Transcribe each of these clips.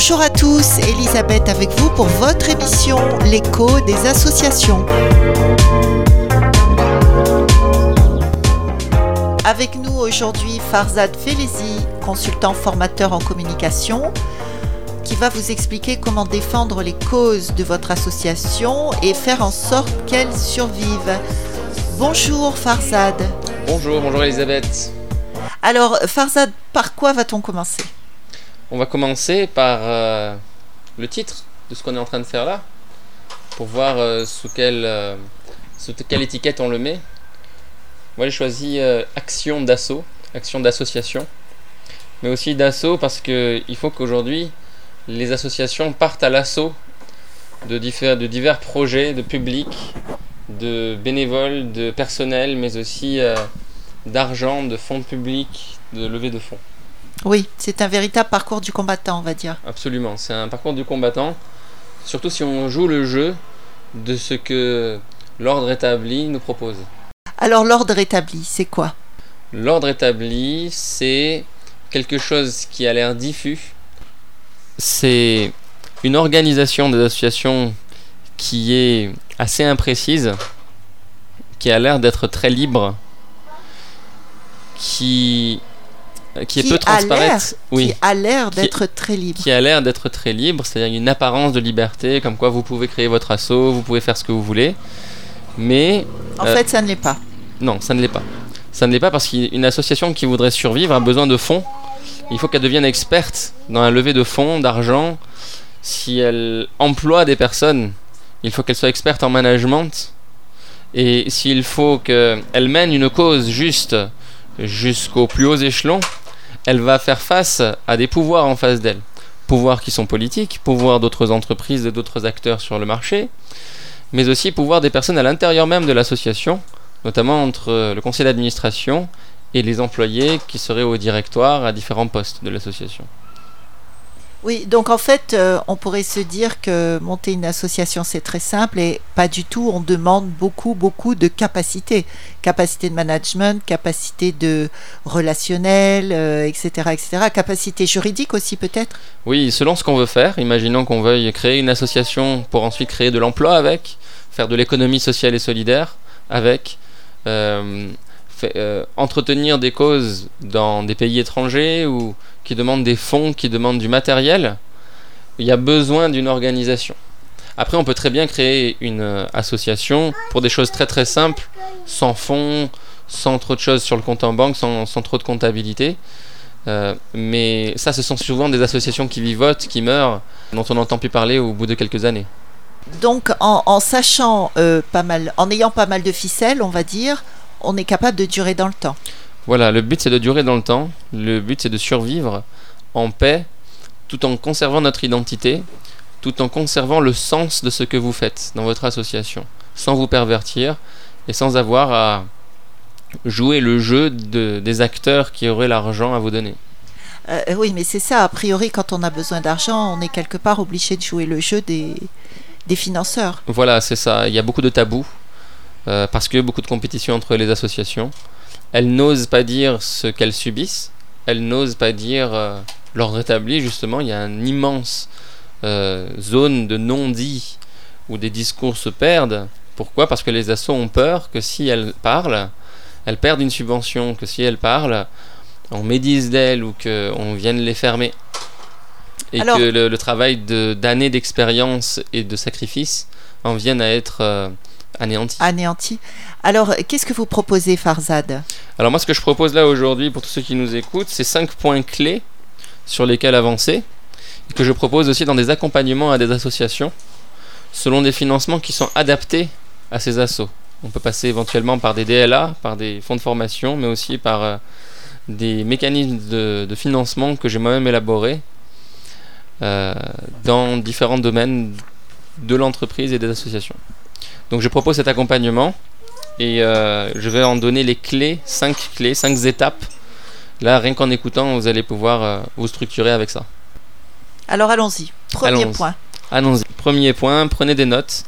Bonjour à tous, Elisabeth avec vous pour votre émission L'écho des associations. Avec nous aujourd'hui Farzad Felezi, consultant formateur en communication, qui va vous expliquer comment défendre les causes de votre association et faire en sorte qu'elles survivent. Bonjour Farzad. Bonjour, bonjour Elisabeth. Alors Farzad, par quoi va-t-on commencer? On va commencer par euh, le titre de ce qu'on est en train de faire là, pour voir euh, sous, quelle, euh, sous quelle étiquette on le met. Moi j'ai choisi action d'assaut, action d'association, mais aussi d'assaut parce qu'il faut qu'aujourd'hui les associations partent à l'assaut de, de divers projets de public, de bénévoles, de personnel, mais aussi d'argent, de fonds publics, de levée de fonds. Oui, c'est un véritable parcours du combattant, on va dire. Absolument, c'est un parcours du combattant, surtout si on joue le jeu de ce que l'ordre établi nous propose. Alors l'ordre établi, c'est quoi? L'ordre établi, c'est quelque chose qui a l'air diffus. C'est une organisation des associations qui est assez imprécise, qui a l'air d'être très libre, qui qui, est peu transparente, oui, qui a l'air d'être très libre, qui a l'air d'être très libre, c'est-à-dire une apparence de liberté, comme quoi vous pouvez créer votre assaut, vous pouvez faire ce que vous voulez, mais en euh, fait, ça ne l'est pas. Non, ça ne l'est pas. Ça ne l'est pas parce qu'une association qui voudrait survivre a besoin de fonds. Il faut qu'elle devienne experte dans la levée de fonds, d'argent. Si elle emploie des personnes, il faut qu'elle soit experte en management. Et s'il faut qu'elle mène une cause juste jusqu'aux plus hauts échelons, elle va faire face à des pouvoirs en face d'elle. Pouvoirs qui sont politiques, pouvoirs d'autres entreprises et d'autres acteurs sur le marché, mais aussi pouvoirs des personnes à l'intérieur même de l'association, notamment entre le conseil d'administration et les employés qui seraient au directoire à différents postes de l'association. Oui, donc en fait, euh, on pourrait se dire que monter une association, c'est très simple et pas du tout. On demande beaucoup, beaucoup de capacités. Capacité de management, capacité de relationnel, etc., euh, etc. Capacité juridique aussi peut-être? Oui, selon ce qu'on veut faire. Imaginons qu'on veuille créer une association pour ensuite créer de l'emploi avec, faire de l'économie sociale et solidaire avec. Euh, entretenir des causes dans des pays étrangers ou qui demandent des fonds, qui demandent du matériel, il y a besoin d'une organisation. Après, on peut très bien créer une euh, association pour des choses très très simples, sans fonds, sans trop de choses sur le compte en banque, sans, trop de comptabilité. Euh, mais ça, ce sont souvent des associations qui vivotent, qui meurent, dont on n'entend plus parler au bout de quelques années. Donc, en, sachant euh, pas mal, en ayant pas mal de ficelles, on va dire, on est capable de durer dans le temps. Voilà, le but c'est de durer dans le temps, le but c'est de survivre en paix tout en conservant notre identité, tout en conservant le sens de ce que vous faites dans votre association, sans vous pervertir et sans avoir à jouer le jeu de, des acteurs qui auraient l'argent à vous donner. Euh, oui, mais c'est ça, a priori, quand on a besoin d'argent, on est quelque part obligé de jouer le jeu des, des financeurs. Voilà, c'est ça. Il y a beaucoup de tabous, euh, parce qu'il y a beaucoup de compétition entre les associations elles n'osent pas dire ce qu'elles subissent, elles n'osent pas dire euh, l'ordre établi, justement, il y a une immense euh, zone de non-dit où des discours se perdent. Pourquoi? Parce que les assos ont peur que si elles parlent, elles perdent une subvention, que si elles parlent, on médise d'elles ou qu'on vienne les fermer. Et que le, travail d'années d'expérience et de sacrifice en vienne à être euh, anéanti. Anéanti. Alors, qu'est-ce que vous proposez, Farzad? Alors moi, ce que je propose là aujourd'hui, pour tous ceux qui nous écoutent, c'est cinq points clés sur lesquels avancer, et que je propose aussi dans des accompagnements à des associations, selon des financements qui sont adaptés à ces assos. On peut passer éventuellement par des DLA, par des fonds de formation, mais aussi par euh, des mécanismes de, financement que j'ai moi-même élaborés euh, dans différents domaines de l'entreprise et des associations. Donc je propose cet accompagnement et euh, je vais en donner les clés, 5 clés, 5 étapes. Là, rien qu'en écoutant, vous allez pouvoir euh, vous structurer avec ça. Alors allons-y. Premier point. Allons-y. Premier point, prenez des notes.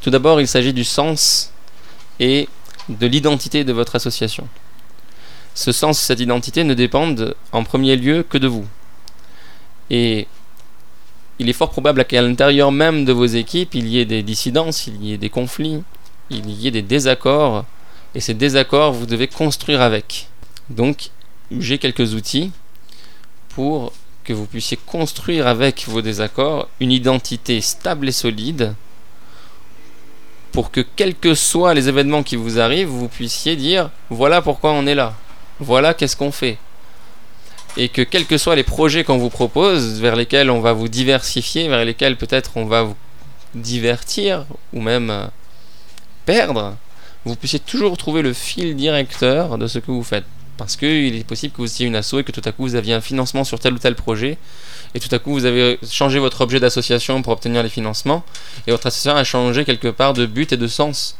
Tout d'abord, il s'agit du sens et de l'identité de votre association. Ce sens, cette identité ne dépendent en premier lieu que de vous. Et il est fort probable qu'à l'intérieur même de vos équipes, il y ait des dissidences, il y ait des conflits, il y ait des désaccords, et ces désaccords, vous devez construire avec. Donc, j'ai quelques outils pour que vous puissiez construire avec vos désaccords une identité stable et solide pour que quels que soient les événements qui vous arrivent, vous puissiez dire voilà pourquoi on est là, voilà qu'est-ce qu'on fait. Et que quels que soient les projets qu'on vous propose, vers lesquels on va vous diversifier, vers lesquels peut-être on va vous divertir ou même euh, perdre, vous puissiez toujours trouver le fil directeur de ce que vous faites. Parce qu'il est possible que vous ayez une asso et que tout à coup vous aviez un financement sur tel ou tel projet, et tout à coup vous avez changé votre objet d'association pour obtenir les financements, et votre association a changé quelque part de but et de sens.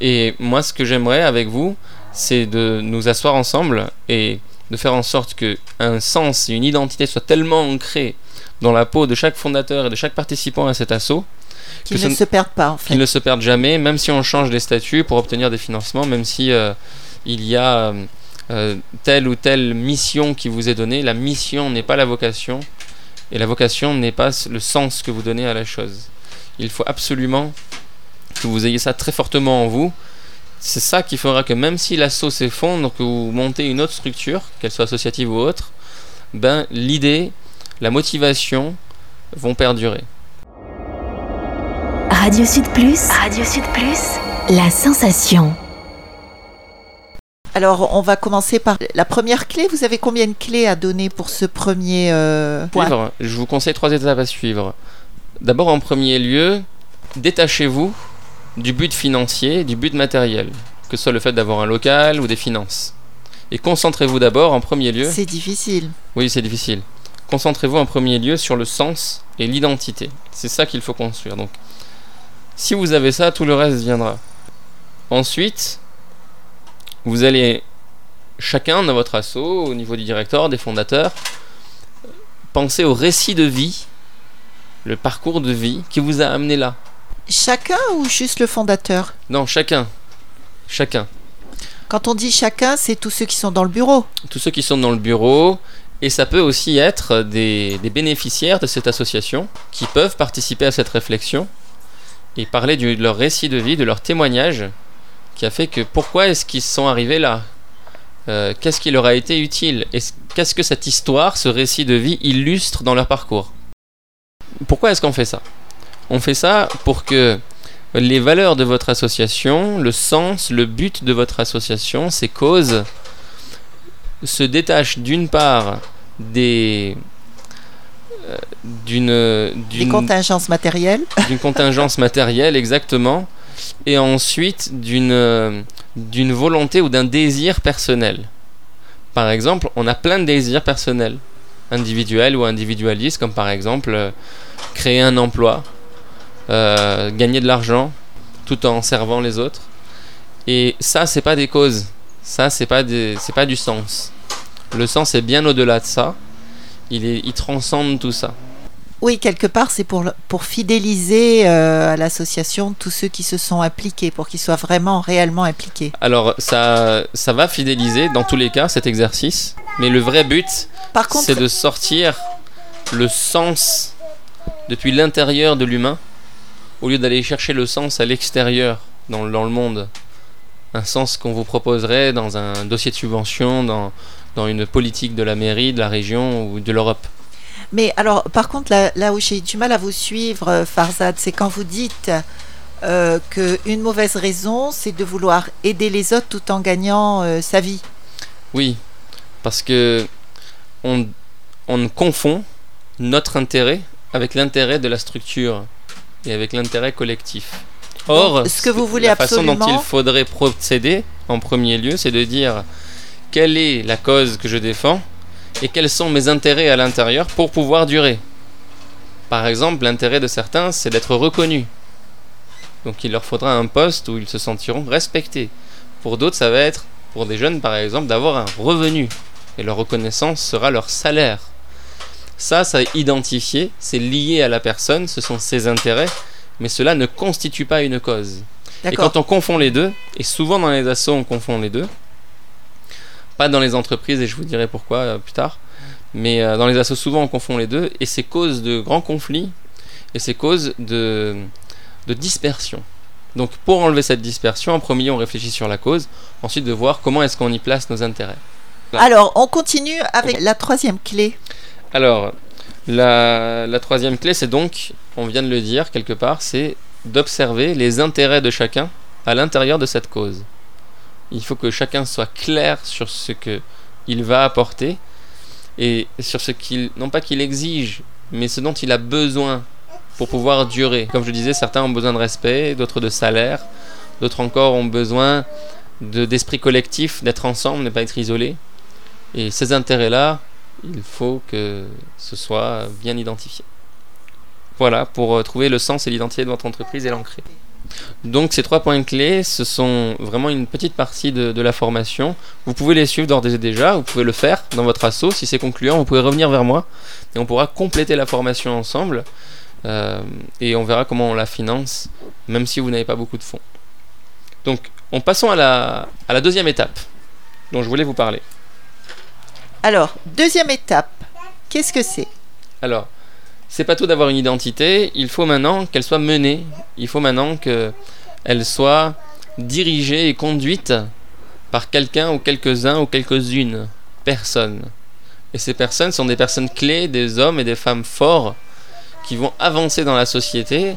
Et moi, ce que j'aimerais avec vous, c'est de nous asseoir ensemble et de faire en sorte que un sens et une identité soient tellement ancrés dans la peau de chaque fondateur et de chaque participant à cet assaut qu'ils ne se perdent pas en fait. Qu'ils ne se perdent jamais, même si on change les statuts pour obtenir des financements, même si euh, il y a euh, euh, telle ou telle mission qui vous est donnée, la mission n'est pas la vocation et la vocation n'est pas le sens que vous donnez à la chose. Il faut absolument que vous ayez ça très fortement en vous. C'est ça qui fera que même si l'assaut s'effondre, que vous montez une autre structure, qu'elle soit associative ou autre, ben l'idée, la motivation vont perdurer. Radio Sud Plus, Radio Sud Plus, la sensation. Alors, on va commencer par la première clé. Vous avez combien de clés à donner pour ce premier euh, point? Je vous conseille trois étapes à suivre. D'abord, en premier lieu, détachez-vous du but financier, du but matériel, que ce soit le fait d'avoir un local ou des finances. Et concentrez-vous d'abord en premier lieu. C'est difficile. Oui, c'est difficile. Concentrez-vous en premier lieu sur le sens et l'identité. C'est ça qu'il faut construire. Donc, si vous avez ça, tout le reste viendra. Ensuite, vous allez, chacun dans votre assaut, au niveau du directeur, des fondateurs, penser au récit de vie, le parcours de vie qui vous a amené là. Chacun ou juste le fondateur? Non, chacun. Chacun. Quand on dit chacun, c'est tous ceux qui sont dans le bureau. Tous ceux qui sont dans le bureau. Et ça peut aussi être des, des bénéficiaires de cette association qui peuvent participer à cette réflexion et parler de leur récit de vie, de leur témoignage qui a fait que pourquoi est-ce qu'ils sont arrivés là? Euh, Qu'est-ce qui leur a été utile? Qu'est-ce que cette histoire, ce récit de vie illustre dans leur parcours? Pourquoi est-ce qu'on fait ça? On fait ça pour que les valeurs de votre association, le sens, le but de votre association, ces causes, se détachent d'une part des euh, d'une d'une contingence matérielle d'une contingence matérielle exactement et ensuite d'une d'une volonté ou d'un désir personnel. Par exemple, on a plein de désirs personnels, individuels ou individualistes, comme par exemple euh, créer un emploi, euh, gagner de l'argent, tout en servant les autres. Et ça, c'est pas des causes. Ça, c'est pas c'est pas du sens. Le sens est bien au-delà de ça. Il, est, il transcende tout ça. Oui, quelque part, c'est pour, pour fidéliser euh, à l'association tous ceux qui se sont impliqués, pour qu'ils soient vraiment, réellement impliqués. Alors, ça, ça va fidéliser dans tous les cas cet exercice, mais le vrai but, c'est de sortir le sens depuis l'intérieur de l'humain, au lieu d'aller chercher le sens à l'extérieur, dans, dans, le monde. Un sens qu'on vous proposerait dans un dossier de subvention, dans, dans une politique de la mairie, de la région ou de l'Europe. Mais alors, par contre, là, où j'ai du mal à vous suivre, euh, Farzad, c'est quand vous dites euh, qu'une mauvaise raison, c'est de vouloir aider les autres tout en gagnant euh, sa vie. Oui, parce que on, on confond notre intérêt avec l'intérêt de la structure et avec l'intérêt collectif. Or, ce que vous voulez la façon dont il faudrait procéder en premier lieu, c'est de dire quelle est la cause que je défends et quels sont mes intérêts à l'intérieur pour pouvoir durer. Par exemple, l'intérêt de certains, c'est d'être reconnus. Donc il leur faudra un poste où ils se sentiront respectés. Pour d'autres, ça va être, pour des jeunes par exemple, d'avoir un revenu. Et leur reconnaissance sera leur salaire. Ça, ça est identifié, c'est lié à la personne, ce sont ses intérêts, mais cela ne constitue pas une cause. Et quand on confond les deux, et souvent dans les assauts on confond les deux, pas dans les entreprises, et je vous dirai pourquoi euh, plus tard. Mais euh, dans les assos, souvent, on confond les deux, et c'est cause de grands conflits, et c'est cause de, de dispersion. Donc pour enlever cette dispersion, en premier on réfléchit sur la cause, ensuite de voir comment est-ce qu'on y place nos intérêts. Alors, on continue avec la troisième clé. Alors, la, troisième clé, c'est donc, on vient de le dire quelque part, c'est d'observer les intérêts de chacun à l'intérieur de cette cause. Il faut que chacun soit clair sur ce que il va apporter et sur ce qu'il, non pas qu'il exige, mais ce dont il a besoin pour pouvoir durer. Comme je disais, certains ont besoin de respect, d'autres de salaire, d'autres encore ont besoin de, d'esprit collectif, d'être ensemble, ne pas être isolés. Et ces intérêts-là, il faut que ce soit bien identifié. Voilà, pour euh, trouver le sens et l'identité de votre entreprise et l'ancrer. Donc ces trois points clés, ce sont vraiment une petite partie de, la formation. Vous pouvez les suivre d'ores et déjà, vous pouvez le faire dans votre assaut. Si c'est concluant, vous pouvez revenir vers moi et on pourra compléter la formation ensemble. Euh, et on verra comment on la finance, même si vous n'avez pas beaucoup de fonds. Donc, en la, à la deuxième étape dont je voulais vous parler. Alors, deuxième étape, qu'est-ce que c'est? Alors, c'est pas tout d'avoir une identité, il faut maintenant qu'elle soit menée, il faut maintenant qu'elle soit dirigée et conduite par quelqu'un ou quelques-uns ou quelques-unes personnes. Et ces personnes sont des personnes clés, des hommes et des femmes forts qui vont avancer dans la société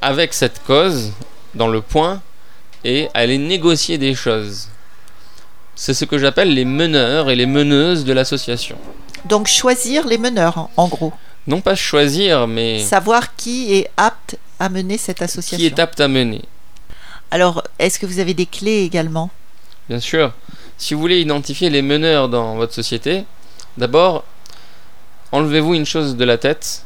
avec cette cause dans le point et aller négocier des choses. C'est ce que j'appelle les meneurs et les meneuses de l'association. Donc choisir les meneurs, en- en gros. Non pas choisir, mais Savoir qui est apte à mener cette association. qui est apte à mener. Alors, est-ce que vous avez des clés également? Bien sûr, si vous voulez identifier les meneurs dans votre société, d'abord, enlevez-vous une chose de la tête.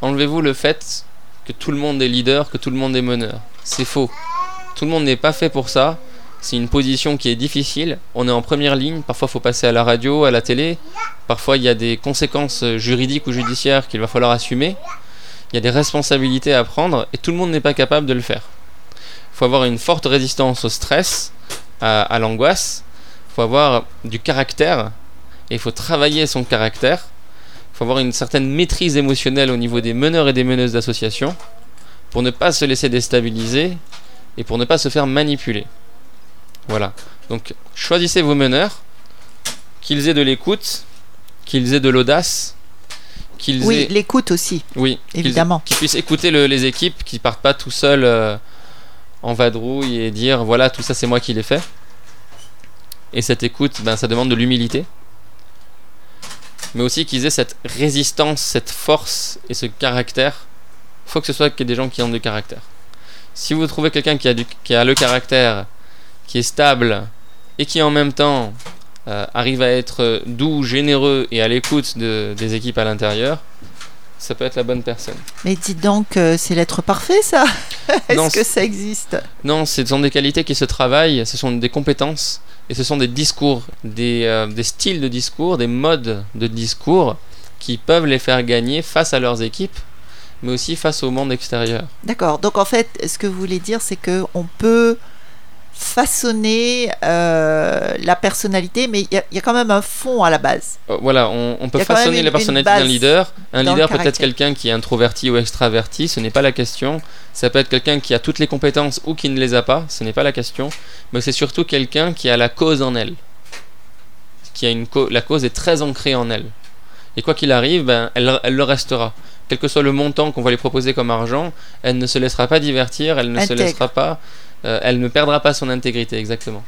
Enlevez-vous le fait que tout le monde est leader, que tout le monde est meneur. C'est faux. Tout le monde n'est pas fait pour ça. C'est une position qui est difficile. On est en première ligne. Parfois, il faut passer à la radio, à la télé. Parfois, il y a des conséquences juridiques ou judiciaires qu'il va falloir assumer. Il y a des responsabilités à prendre et tout le monde n'est pas capable de le faire. Il faut avoir une forte résistance au stress, à, l'angoisse. Il faut avoir du caractère et il faut travailler son caractère. Il faut avoir une certaine maîtrise émotionnelle au niveau des meneurs et des meneuses d'association pour ne pas se laisser déstabiliser et pour ne pas se faire manipuler. Voilà. Donc choisissez vos meneurs, qu'ils aient de l'écoute, qu'ils aient de l'audace, qu'ils Oui, aient l'écoute aussi. oui, évidemment. Qu'ils puissent écouter le- les équipes, qu'ils partent pas tout seuls euh, en vadrouille et dire voilà, tout ça c'est moi qui l'ai fait. Et cette écoute, ben, ça demande de l'humilité. Mais aussi qu'ils aient cette résistance, cette force et ce caractère. Il faut que ce soit que des gens qui ont du caractère. Si vous trouvez quelqu'un qui, a du- qui a le caractère, qui est stable et qui en même temps euh, arrive à être doux, généreux et à l'écoute de- des équipes à l'intérieur, ça peut être la bonne personne. Mais dites donc, euh, c'est l'être parfait, ça Est-ce que ça existe? Non, ce sont des qualités qui se travaillent, ce sont des compétences et ce sont des discours, des, euh, des styles de discours, des modes de discours qui peuvent les faire gagner face à leurs équipes, mais aussi face au monde extérieur. D'accord. Donc en fait, ce que vous voulez dire, c'est que on peut façonner euh, la personnalité, mais il y, a- il y a quand même un fond à la base. Euh, Voilà, on, on peut façonner une- la personnalité d'un leader. Un le leader peut être quelqu'un qui est introverti ou extraverti, ce n'est pas la question. Ça peut être quelqu'un qui a toutes les compétences ou qui ne les a pas, ce n'est pas la question. Mais c'est surtout quelqu'un qui a la cause en elle. Qui a une co- la cause est très ancrée en elle. Et quoi qu'il arrive, ben, elle, elle le restera. Quel que soit le montant qu'on va lui proposer comme argent, elle ne se laissera pas divertir, elle ne se laissera pas, elle ne perdra pas son intégrité, exactement.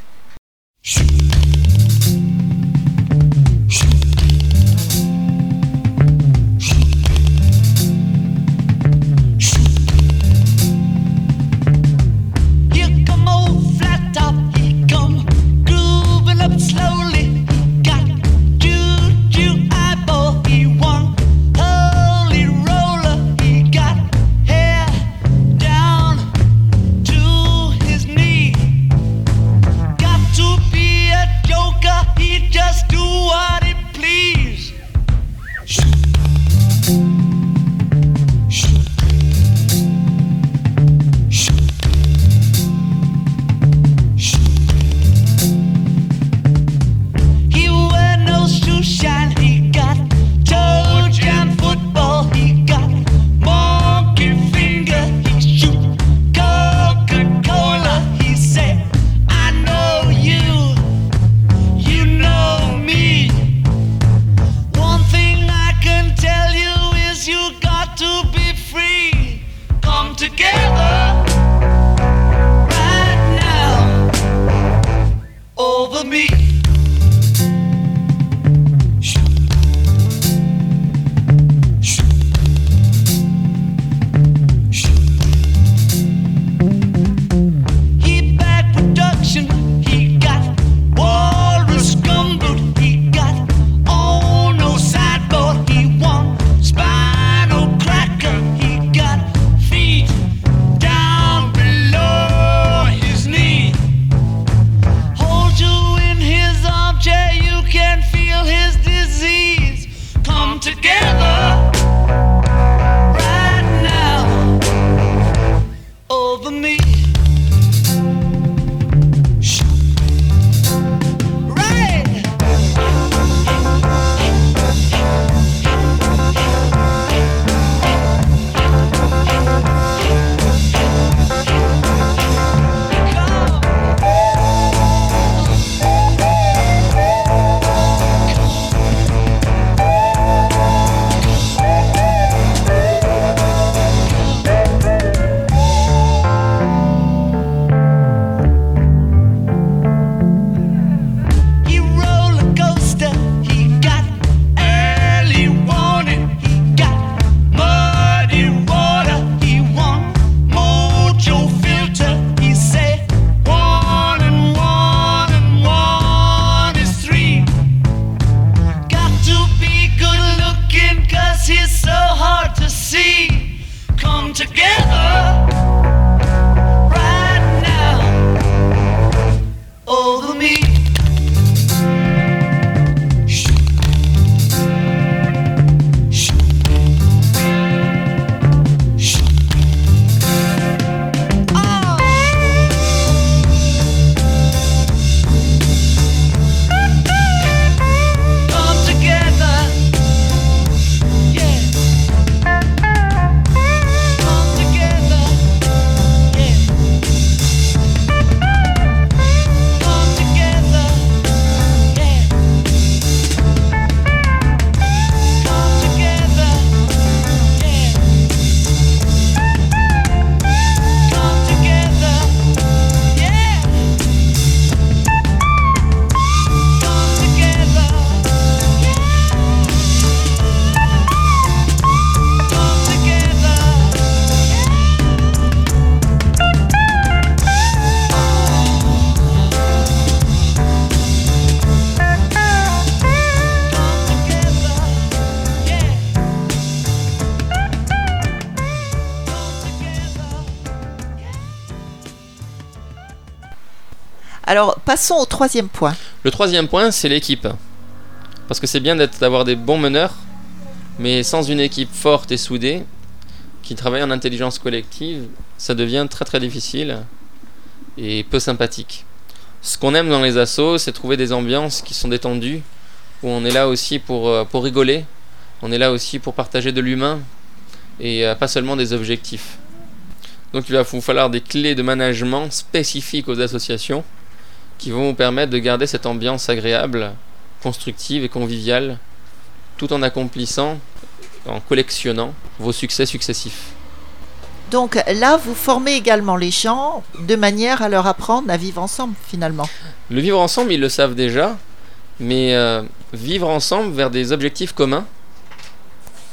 Alors, passons au troisième point. Le troisième point, c'est l'équipe. Parce que c'est bien d'avoir des bons meneurs, mais sans une équipe forte et soudée, qui travaille en intelligence collective, ça devient très très difficile et peu sympathique. Ce qu'on aime dans les assos, c'est trouver des ambiances qui sont détendues, où on est là aussi pour, euh, pour rigoler, on est là aussi pour partager de l'humain, et euh, pas seulement des objectifs. Donc il va vous falloir des clés de management spécifiques aux associations qui vont vous permettre de garder cette ambiance agréable, constructive et conviviale, tout en accomplissant, en collectionnant vos succès successifs. Donc là, vous formez également les gens de manière à leur apprendre à vivre ensemble, finalement. Le vivre ensemble, ils le savent déjà, mais euh, vivre ensemble vers des objectifs communs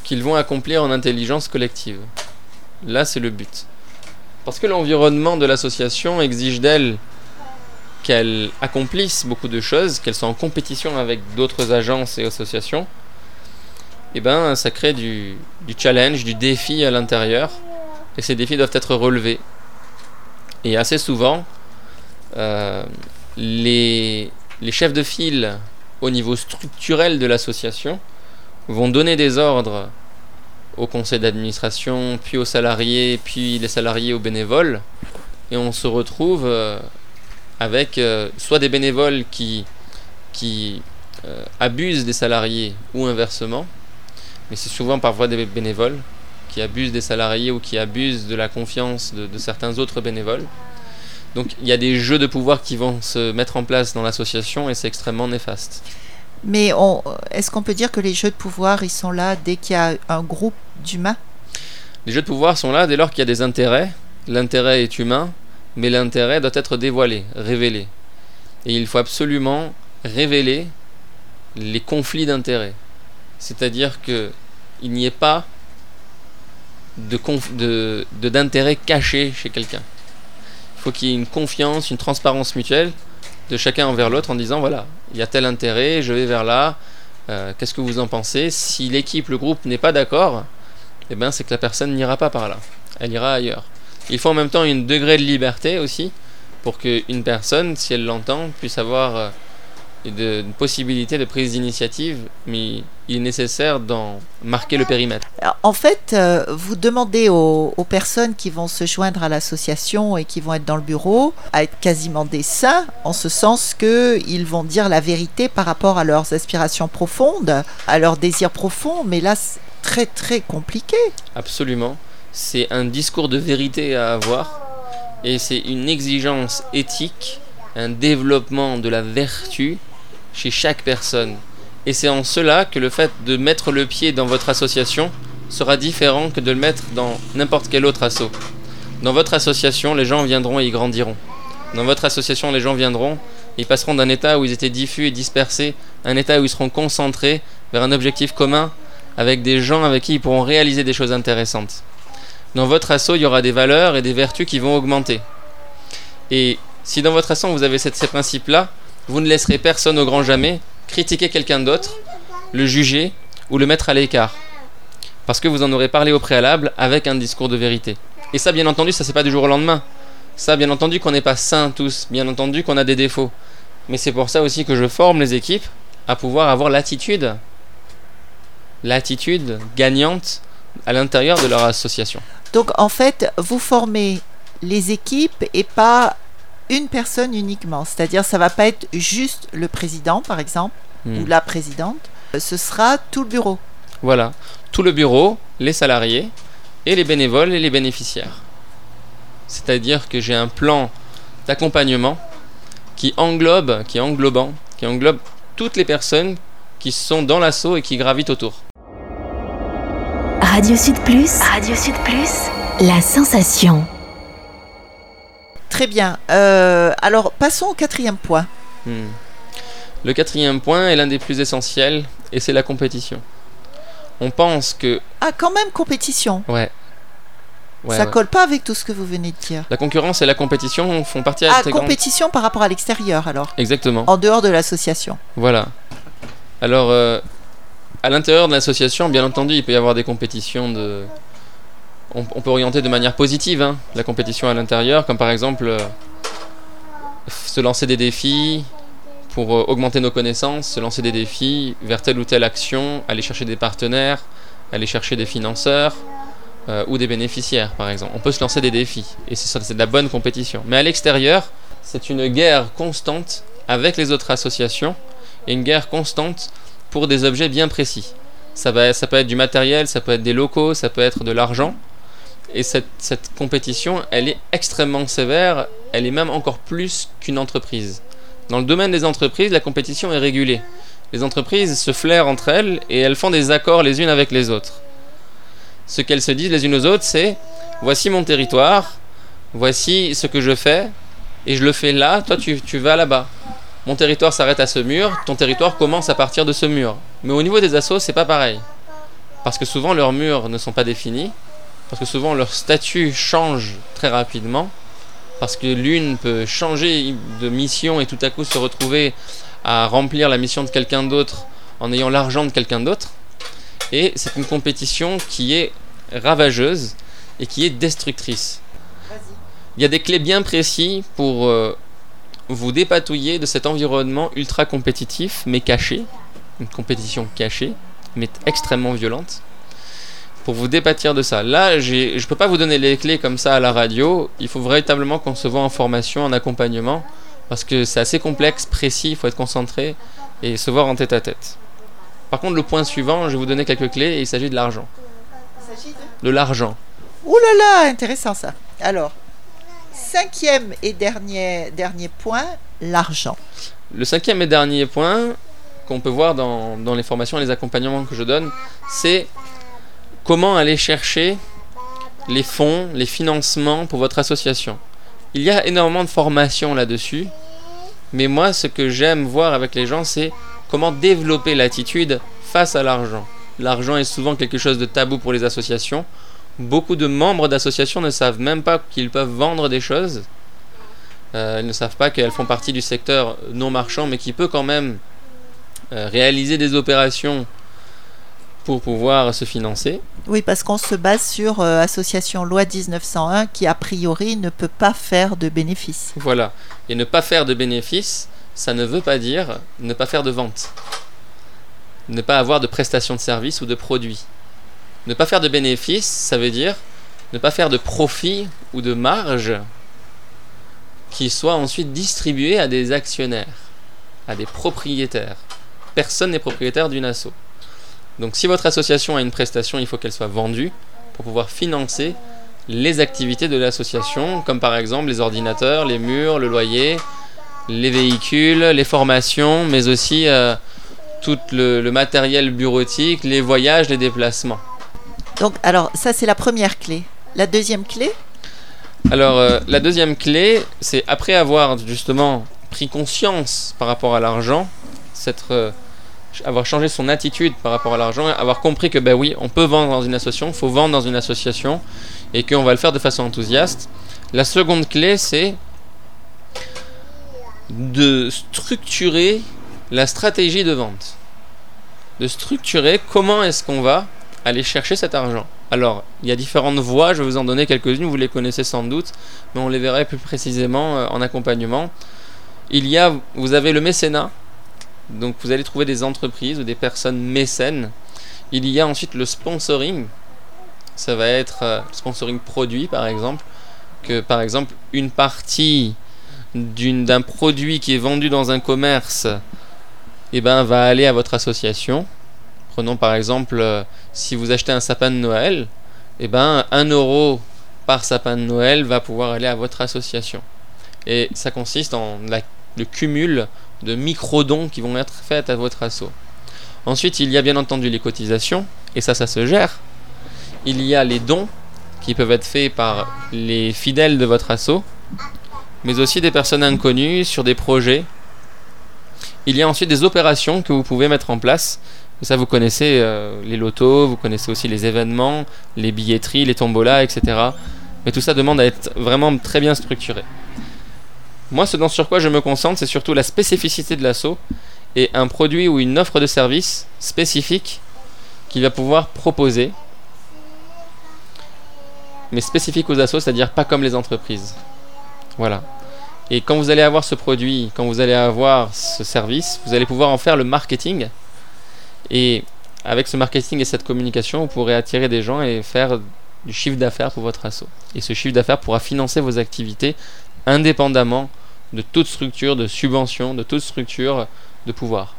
qu'ils vont accomplir en intelligence collective. Là, c'est le but. Parce que l'environnement de l'association exige d'elle qu'elle accomplisse beaucoup de choses, qu'elle soit en compétition avec d'autres agences et associations, et ben ça crée du, challenge, du défi à l'intérieur, et ces défis doivent être relevés. Et assez souvent, euh, les, les chefs de file au niveau structurel de l'association vont donner des ordres au conseil d'administration, puis aux salariés, puis les salariés aux bénévoles, et on se retrouve euh, avec euh, soit des bénévoles qui, qui euh, abusent des salariés ou inversement, mais c'est souvent parfois des bénévoles qui abusent des salariés ou qui abusent de la confiance de, de certains autres bénévoles. Donc il y a des jeux de pouvoir qui vont se mettre en place dans l'association et c'est extrêmement néfaste. Mais est-ce qu'on peut dire que les jeux de pouvoir, ils sont là dès qu'il y a un groupe d'humains? Les jeux de pouvoir sont là dès lors qu'il y a des intérêts. L'intérêt est humain, mais l'intérêt doit être dévoilé, révélé. Et il faut absolument révéler les conflits d'intérêts. C'est-à-dire que il n'y ait pas de d'intérêt caché chez quelqu'un. Il faut qu'il y ait une confiance, une transparence mutuelle de chacun envers l'autre en disant voilà, il y a tel intérêt, je vais vers là, euh, qu'est-ce que vous en pensez? Si l'équipe, le groupe n'est pas d'accord, eh ben, c'est que la personne n'ira pas par là, elle ira ailleurs. Il faut en même temps une degré de liberté aussi pour qu'une personne, si elle l'entend, puisse avoir euh, de- une possibilité de prise d'initiative, mais il est nécessaire d'en marquer le périmètre. Alors, En fait, euh, vous demandez aux, aux personnes qui vont se joindre à l'association et qui vont être dans le bureau à être quasiment des saints, en ce sens qu'ils vont dire la vérité par rapport à leurs aspirations profondes, à leurs désirs profonds, mais là, c'est très très compliqué. Absolument. C'est un discours de vérité à avoir et c'est une exigence éthique, un développement de la vertu chez chaque personne. Et c'est en cela que le fait de mettre le pied dans votre association sera différent que de le mettre dans n'importe quel autre asso. Dans votre association, les gens viendront et ils grandiront. Dans votre association, les gens viendront et ils passeront d'un état où ils étaient diffus et dispersés à un état où ils seront concentrés vers un objectif commun avec des gens avec qui ils pourront réaliser des choses intéressantes. Dans votre assaut, il y aura des valeurs et des vertus qui vont augmenter. Et si dans votre assaut vous avez ces principes-là, vous ne laisserez personne au grand jamais critiquer quelqu'un d'autre, le juger ou le mettre à l'écart. Parce que vous en aurez parlé au préalable avec un discours de vérité. Et ça, bien entendu, ça c'est pas du jour au lendemain. Ça, bien entendu, qu'on n'est pas saints tous, bien entendu qu'on a des défauts. Mais c'est pour ça aussi que je forme les équipes à pouvoir avoir l'attitude, l'attitude gagnante à l'intérieur de leur association. Donc en fait, vous formez les équipes et pas une personne uniquement. C'est-à-dire, ça va pas être juste le président, par exemple, Hmm. ou la présidente. Ce sera tout le bureau. Voilà, tout le bureau, les salariés et les bénévoles et les bénéficiaires. C'est-à-dire que j'ai un plan d'accompagnement qui englobe, qui est englobant, qui englobe toutes les personnes qui sont dans l'assaut et qui gravitent autour. Radio Sud Plus. Radio Sud Plus. La sensation. Très bien. Euh, alors, passons au quatrième point. Hmm. Le quatrième point est l'un des plus essentiels et c'est la compétition. On pense que Ah, quand même, compétition. ouais, ouais, ça ouais. colle pas avec tout ce que vous venez de dire. la concurrence et la compétition font partie Ah, intégrante. compétition par rapport à l'extérieur, alors, Exactement. en dehors de l'association. Voilà. Alors, euh, à l'intérieur de l'association, bien entendu, il peut y avoir des compétitions. On, peut orienter de manière positive hein, la compétition à l'intérieur, comme par exemple euh, se lancer des défis pour euh, augmenter nos connaissances, se lancer des défis vers telle ou telle action, aller chercher des partenaires, aller chercher des financeurs euh, ou des bénéficiaires par exemple. On peut se lancer des défis et c'est de la bonne compétition. Mais à l'extérieur, c'est une guerre constante avec les autres associations et une guerre constante pour des objets bien précis. Ça, va, ça peut être du matériel, ça peut être des locaux, ça peut être de l'argent. Et cette, cette compétition, elle est extrêmement sévère, elle est même encore plus qu'une entreprise. Dans le domaine des entreprises, la compétition est régulée. Les entreprises se flairent entre elles et elles font des accords les unes avec les autres. Ce qu'elles se disent les unes aux autres, c'est voici mon territoire, voici ce que je fais, et je le fais là, toi tu, tu vas là-bas. Mon territoire s'arrête à ce mur, ton territoire commence à partir de ce mur. Mais au niveau des assos, c'est pas pareil. Parce que souvent leurs murs ne sont pas définis, parce que souvent leur statut change très rapidement, parce que l'une peut changer de mission et tout à coup se retrouver à remplir la mission de quelqu'un d'autre en ayant l'argent de quelqu'un d'autre. Et c'est une compétition qui est ravageuse et qui est destructrice. Il y a des clés bien précises pour euh, vous dépatouiller de cet environnement ultra compétitif mais caché, une compétition cachée mais extrêmement violente pour vous dépâtir de ça. Là, je peux pas vous donner les clés comme ça à la radio. Il faut véritablement qu'on se voit en formation, en accompagnement, parce que c'est assez complexe, précis, il faut être concentré et se voir en tête à tête. Par contre, le point suivant, je vais vous donner quelques clés et il s'agit de l'argent. Il s'agit de... De l'argent. Ouh là là, intéressant ça. Alors, cinquième et dernier, dernier point, l'argent. Le cinquième et dernier point qu'on peut voir dans, dans les formations et les accompagnements que je donne, c'est comment aller chercher les fonds, les financements pour votre association. Il y a énormément de formations là-dessus, mais moi ce que j'aime voir avec les gens, c'est comment développer l'attitude face à l'argent. L'argent est souvent quelque chose de tabou pour les associations. Beaucoup de membres d'associations ne savent même pas qu'ils peuvent vendre des choses. Euh, ils ne savent pas qu'elles font partie du secteur non marchand, mais qui peut quand même euh, réaliser des opérations pour pouvoir se financer. Oui, parce qu'on se base sur euh, Association Loi 1901 qui, a priori, ne peut pas faire de bénéfices. Voilà. Et ne pas faire de bénéfices, ça ne veut pas dire ne pas faire de vente. Ne pas avoir de prestation de service ou de produit. Ne pas faire de bénéfices, ça veut dire ne pas faire de profit ou de marge qui soit ensuite distribué à des actionnaires, à des propriétaires. Personne n'est propriétaire d'une asso. Donc si votre association a une prestation, il faut qu'elle soit vendue pour pouvoir financer les activités de l'association, comme par exemple les ordinateurs, les murs, le loyer, les véhicules, les formations, mais aussi euh, tout le, le matériel bureautique, les voyages, les déplacements. Donc, alors, ça, c'est la première clé. La deuxième clé Alors euh, la deuxième clé, c'est après avoir justement pris conscience par rapport à l'argent, euh, avoir changé son attitude par rapport à l'argent, avoir compris que ben oui, on peut vendre dans une association, il faut vendre dans une association et qu'on va le faire de façon enthousiaste. La seconde clé, c'est de structurer la stratégie de vente. De structurer comment est-ce qu'on va aller chercher cet argent. Alors, il y a différentes voies, je vais vous en donner quelques-unes, vous les connaissez sans doute, mais on les verrait plus précisément euh, en accompagnement. Il y a, vous avez le mécénat, donc vous allez trouver des entreprises ou des personnes mécènes. Il y a ensuite le sponsoring, ça va être euh, sponsoring produit par exemple, que par exemple une partie d'un produit qui est vendu dans un commerce eh ben, va aller à votre association. Prenons par exemple, euh, si vous achetez un sapin de Noël, eh ben, 1 euro par sapin de Noël va pouvoir aller à votre association. Et ça consiste en le cumul de micro-dons qui vont être faits à votre asso. Ensuite, il y a bien entendu les cotisations, et ça, ça se gère. Il y a les dons qui peuvent être faits par les fidèles de votre asso, mais aussi des personnes inconnues sur des projets. Il y a ensuite des opérations que vous pouvez mettre en place. Ça, vous connaissez euh, les lotos, vous connaissez aussi les événements, les billetteries, les tombolas, etc. Mais tout ça demande à être vraiment très bien structuré. Moi, ce dont sur quoi je me concentre, c'est surtout la spécificité de l'assaut et un produit ou une offre de service spécifique qu'il va pouvoir proposer, mais spécifique aux assos, c'est-à-dire pas comme les entreprises. Voilà. Et quand vous allez avoir ce produit, quand vous allez avoir ce service, vous allez pouvoir en faire le marketing. Et avec ce marketing et cette communication, vous pourrez attirer des gens et faire du chiffre d'affaires pour votre assaut. Et ce chiffre d'affaires pourra financer vos activités indépendamment de toute structure de subvention, de toute structure de pouvoir.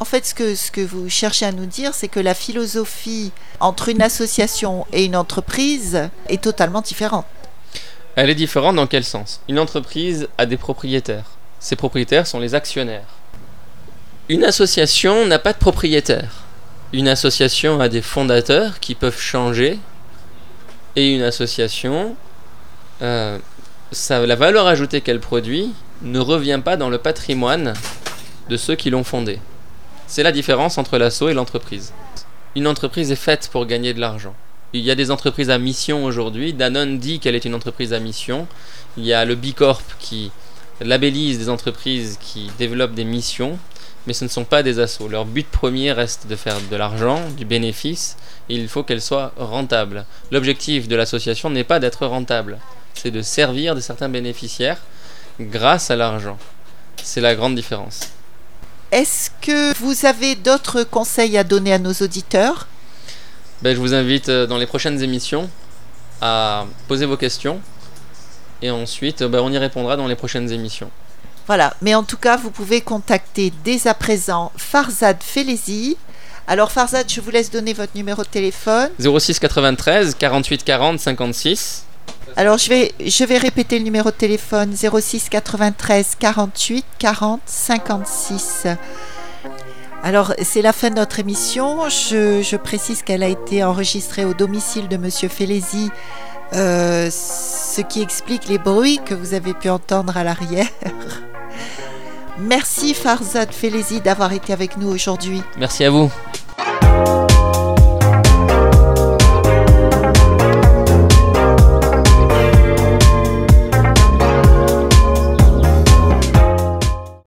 En fait, ce que, ce que vous cherchez à nous dire, c'est que la philosophie entre une association et une entreprise est totalement différente. Elle est différente dans quel sens? Une entreprise a des propriétaires. Ces propriétaires sont les actionnaires. Une association n'a pas de propriétaire. Une association a des fondateurs qui peuvent changer. Et une association, euh, la valeur ajoutée qu'elle produit ne revient pas dans le patrimoine de ceux qui l'ont fondée. C'est la différence entre l'assaut et l'entreprise. Une entreprise est faite pour gagner de l'argent. Il y a des entreprises à mission aujourd'hui. Danone dit qu'elle est une entreprise à mission. Il y a le B Corp qui labellise des entreprises qui développent des missions, mais ce ne sont pas des assos. Leur but premier reste de faire de l'argent, du bénéfice, et il faut qu'elles soient rentables. L'objectif de l'association n'est pas d'être rentable, c'est de servir de certains bénéficiaires grâce à l'argent. C'est la grande différence. Est-ce que vous avez d'autres conseils à donner à nos auditeurs? Ben, je vous invite euh, dans les prochaines émissions à poser vos questions et ensuite euh, ben, on y répondra dans les prochaines émissions. Voilà, mais en tout cas, vous pouvez contacter dès à présent Farzad Felezi. Alors Farzad, je vous laisse donner votre numéro de téléphone. 06 93 48 40 56. Alors je vais, je vais répéter le numéro de téléphone 06 93 48 40 56. Alors c'est la fin de notre émission. Je, je précise qu'elle a été enregistrée au domicile de Monsieur Felezi, euh, ce qui explique les bruits que vous avez pu entendre à l'arrière. Merci Farzad Felezi d'avoir été avec nous aujourd'hui. Merci à vous.